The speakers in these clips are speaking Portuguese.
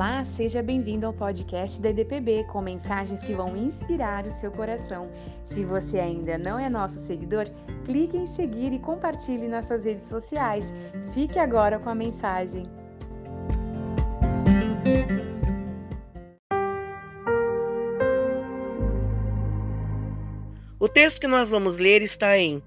Olá, seja bem-vindo ao podcast da EDPB com mensagens que vão inspirar o seu coração. Se você ainda não é nosso seguidor, clique em seguir e compartilhe nas suas redes sociais. Fique agora com a mensagem. O texto que nós vamos ler está em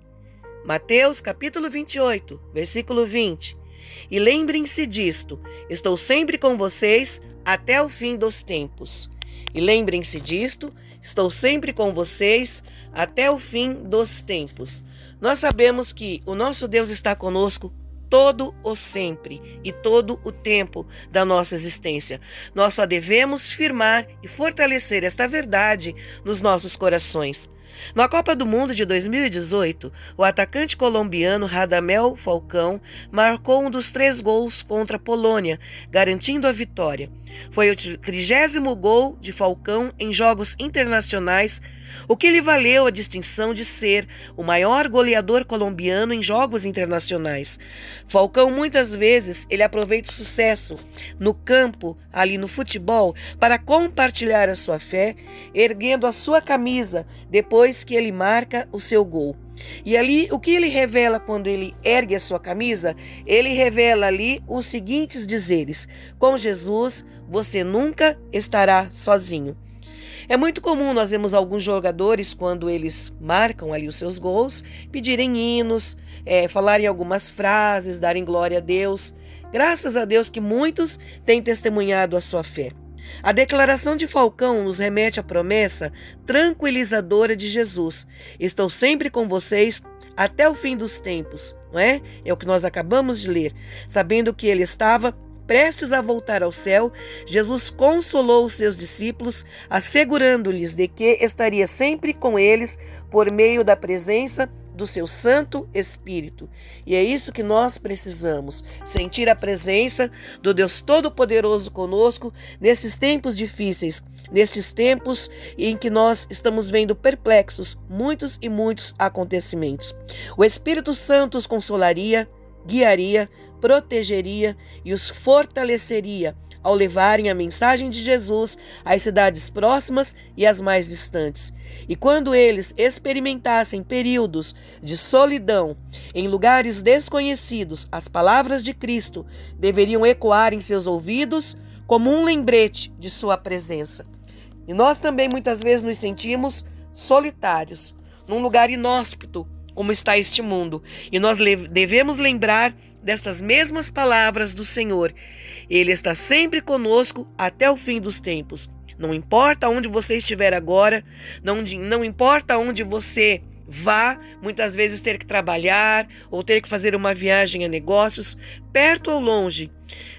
Mateus capítulo 28, versículo 20. E lembrem-se disto: estou sempre com vocês até o fim dos tempos. E lembrem-se disto: estou sempre com vocês até o fim dos tempos. Nós sabemos que o nosso Deus está conosco todo o sempre e todo o tempo da nossa existência. Nós só devemos firmar e fortalecer esta verdade nos nossos corações. Na Copa do Mundo de 2018, o atacante colombiano Radamel Falcão marcou um dos três gols contra a Polônia, garantindo a vitória. Foi o trigésimo gol de Falcão em jogos internacionais o que lhe valeu a distinção de ser o maior goleador colombiano em jogos internacionais. Falcão muitas vezes ele aproveita o sucesso no campo, ali no futebol, para compartilhar a sua fé, erguendo a sua camisa depois que ele marca o seu gol. E ali, o que ele revela quando ele ergue a sua camisa? Ele revela ali os seguintes dizeres: Com Jesus, você nunca estará sozinho. É muito comum nós vemos alguns jogadores, quando eles marcam ali os seus gols, pedirem hinos, é, falarem algumas frases, darem glória a Deus. Graças a Deus que muitos têm testemunhado a sua fé. A declaração de Falcão nos remete à promessa tranquilizadora de Jesus: Estou sempre com vocês até o fim dos tempos, não é? É o que nós acabamos de ler, sabendo que ele estava prestes a voltar ao céu, Jesus consolou os seus discípulos, assegurando-lhes de que estaria sempre com eles por meio da presença do seu Santo Espírito. E é isso que nós precisamos: sentir a presença do Deus Todo-Poderoso conosco nesses tempos difíceis, nesses tempos em que nós estamos vendo perplexos muitos e muitos acontecimentos. O Espírito Santo os consolaria, guiaria, protegeria e os fortaleceria ao levarem a mensagem de Jesus às cidades próximas e às mais distantes. E quando eles experimentassem períodos de solidão em lugares desconhecidos, as palavras de Cristo deveriam ecoar em seus ouvidos como um lembrete de sua presença. E nós também muitas vezes nos sentimos solitários, num lugar inóspito, como está este mundo. E nós devemos lembrar destas mesmas palavras do Senhor. Ele está sempre conosco até o fim dos tempos. Não importa onde você estiver agora, não, não importa onde você vá, muitas vezes ter que trabalhar ou ter que fazer uma viagem a negócios, perto ou longe.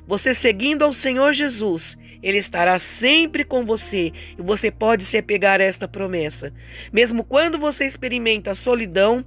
Você seguindo ao Senhor Jesus, ele estará sempre com você e você pode se apegar a esta promessa. Mesmo quando você experimenta a solidão,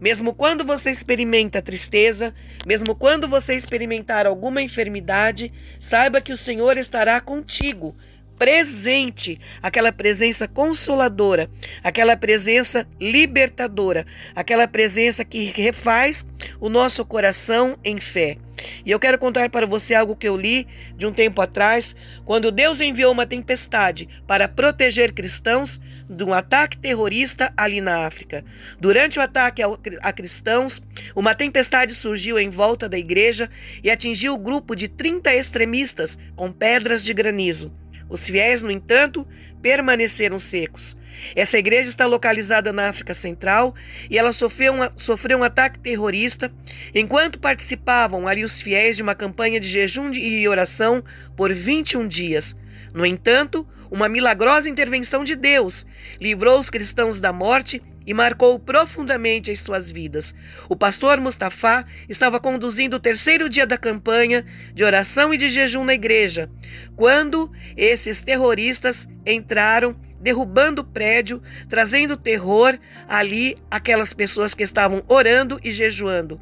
mesmo quando você experimenta tristeza, mesmo quando você experimentar alguma enfermidade, saiba que o Senhor estará contigo presente, aquela presença consoladora, aquela presença libertadora, aquela presença que refaz o nosso coração em fé. E eu quero contar para você algo que eu li de um tempo atrás, quando Deus enviou uma tempestade para proteger cristãos de um ataque terrorista ali na África. Durante o ataque a cristãos, uma tempestade surgiu em volta da igreja e atingiu o grupo de 30 extremistas com pedras de granizo. Os fiéis, no entanto, permaneceram secos. Essa igreja está localizada na África Central e ela sofreu um, sofreu um ataque terrorista enquanto participavam ali os fiéis de uma campanha de jejum e oração por 21 dias. No entanto, uma milagrosa intervenção de Deus livrou os cristãos da morte e marcou profundamente as suas vidas. O pastor Mustafa estava conduzindo o terceiro dia da campanha de oração e de jejum na igreja, quando esses terroristas entraram derrubando o prédio, trazendo terror ali aquelas pessoas que estavam orando e jejuando.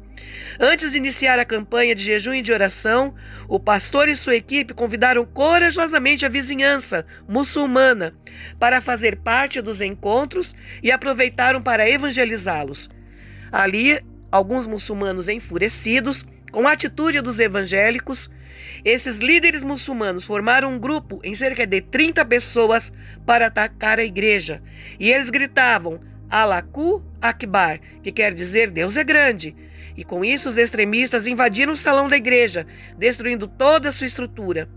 Antes de iniciar a campanha de jejum e de oração, o pastor e sua equipe convidaram corajosamente a vizinhança muçulmana para fazer parte dos encontros e aproveitaram para evangelizá-los. Ali, alguns muçulmanos enfurecidos com a atitude dos evangélicos esses líderes muçulmanos formaram um grupo em cerca de 30 pessoas para atacar a igreja. E eles gritavam: Alaku Akbar, que quer dizer Deus é grande. E com isso, os extremistas invadiram o salão da igreja, destruindo toda a sua estrutura.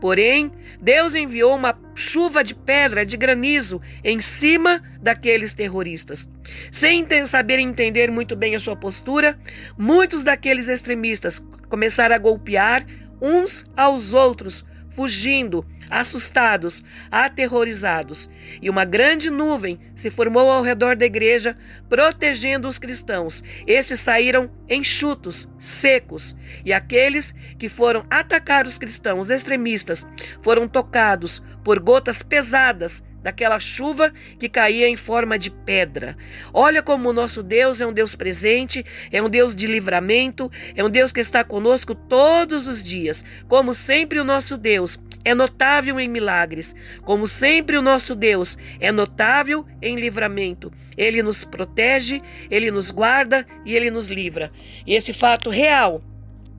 Porém, Deus enviou uma chuva de pedra, de granizo, em cima daqueles terroristas. Sem saber entender muito bem a sua postura, muitos daqueles extremistas começaram a golpear uns aos outros, fugindo, assustados, aterrorizados. E uma grande nuvem se formou ao redor da igreja, protegendo os cristãos. Estes saíram enxutos, secos, e aqueles que foram atacar os cristãos extremistas foram tocados por gotas pesadas daquela chuva que caía em forma de pedra. Olha como o nosso Deus é um Deus presente, é um Deus de livramento, é um Deus que está conosco todos os dias. Como sempre, o nosso Deus é notável em milagres. Como sempre, o nosso Deus é notável em livramento. Ele nos protege, ele nos guarda e ele nos livra. E esse fato real,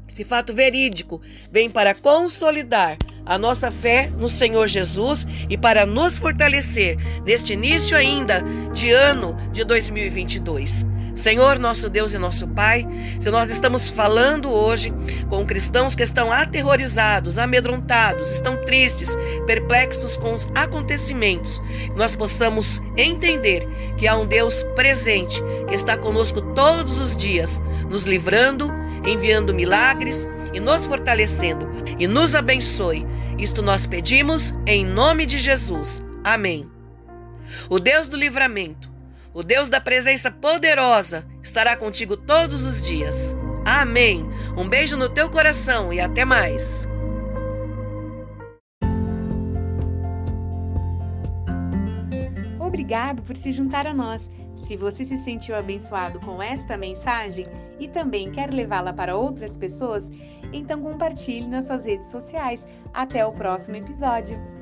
esse fato verídico, vem para consolidar a nossa fé no Senhor Jesus e para nos fortalecer neste início ainda de ano de 2022. Senhor, nosso Deus e nosso Pai, se nós estamos falando hoje com cristãos que estão aterrorizados, amedrontados, estão tristes, perplexos com os acontecimentos, nós possamos entender que há um Deus presente que está conosco todos os dias, nos livrando, enviando milagres e nos fortalecendo e nos abençoe isto nós pedimos em nome de Jesus. Amém. O Deus do livramento, o Deus da presença poderosa, estará contigo todos os dias. Amém. Um beijo no teu coração e até mais. Obrigado por se juntar a nós. Se você se sentiu abençoado com esta mensagem e também quer levá-la para outras pessoas, então compartilhe nas suas redes sociais. Até o próximo episódio!